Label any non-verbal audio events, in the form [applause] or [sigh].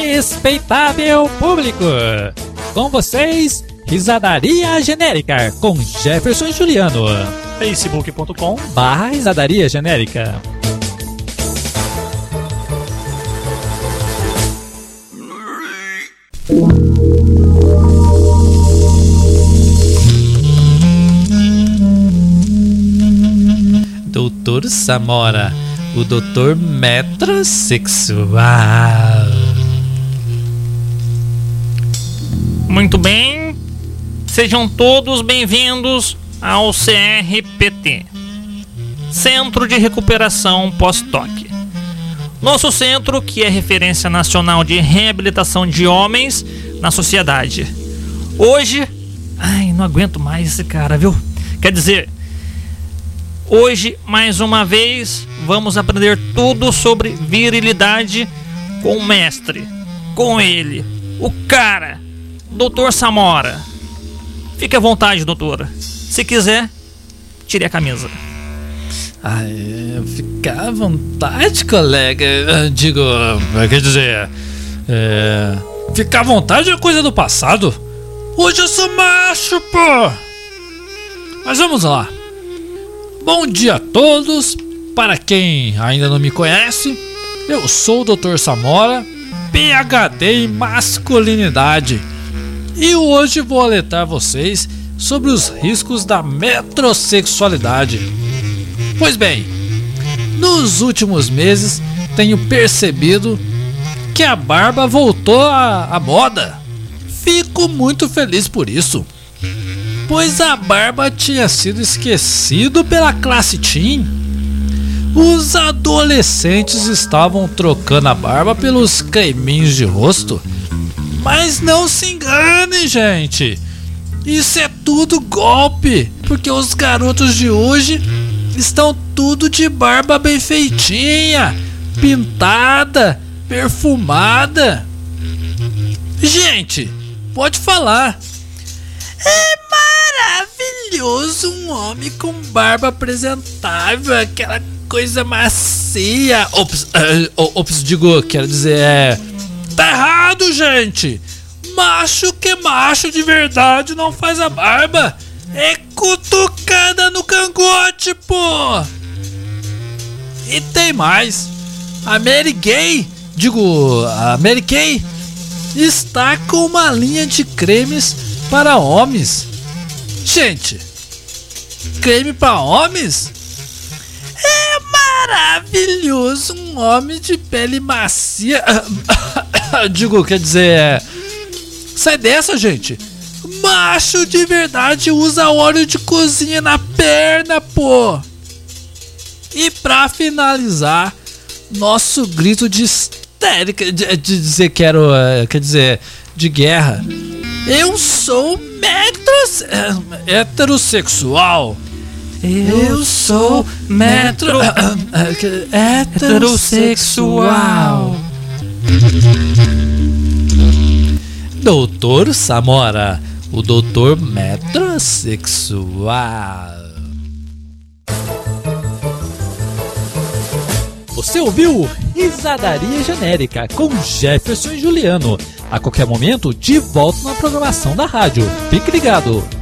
respeitável público. Com vocês, Risadaria Genérica com Jefferson e Juliano. facebook.com Barra Risadaria Genérica. Doutor Samora, o doutor metrosexual. Muito bem, sejam todos bem-vindos ao CRPT Centro de Recuperação Pós-Toque. Nosso centro, que é referência nacional de reabilitação de homens na sociedade. Hoje, ai, não aguento mais esse cara, viu? Quer dizer, hoje, mais uma vez, vamos aprender tudo sobre virilidade com o mestre, com ele, o cara, Doutor Samora. Fique à vontade, doutora. Se quiser, tire a camisa. Ah, é, ficar à vontade, colega. Eu Digo, é, quer dizer, é, ficar à vontade é coisa do passado. Hoje eu sou macho, pô. Mas vamos lá. Bom dia a todos. Para quem ainda não me conhece, eu sou o Dr. Samora, PhD em masculinidade. E hoje vou alertar vocês sobre os riscos da metrosexualidade. Pois bem, nos últimos meses tenho percebido que a barba voltou à, à moda. Fico muito feliz por isso, pois a barba tinha sido esquecido pela classe teen. Os adolescentes estavam trocando a barba pelos creminhos de rosto. Mas não se engane, gente. Isso é tudo golpe, porque os garotos de hoje estão tudo de barba bem feitinha, pintada, perfumada. Gente, pode falar. É maravilhoso um homem com barba apresentável, aquela coisa macia. Ops, eh, ops digo, quero dizer, é. Tá errado, gente! Macho que macho de verdade não faz a barba. É cutucada no cangote, pô! E tem mais. A Mary Gay, digo, a Mary Kay está com uma linha de cremes para homens. Gente, creme para homens? É maravilhoso um homem de pele macia. [laughs] Digo, quer dizer, é... sai dessa, gente. Macho de verdade usa óleo de cozinha na perna, pô. E pra finalizar, nosso grito de histérica de, de dizer que era, é, quer dizer, de guerra. Eu sou metros, é, heterossexual. Eu sou metro heterossexual. Doutor Samora, o doutor metrosexual. Você ouviu Risadaria Genérica com Jefferson e Juliano. A qualquer momento, de volta na programação da rádio. Fique ligado.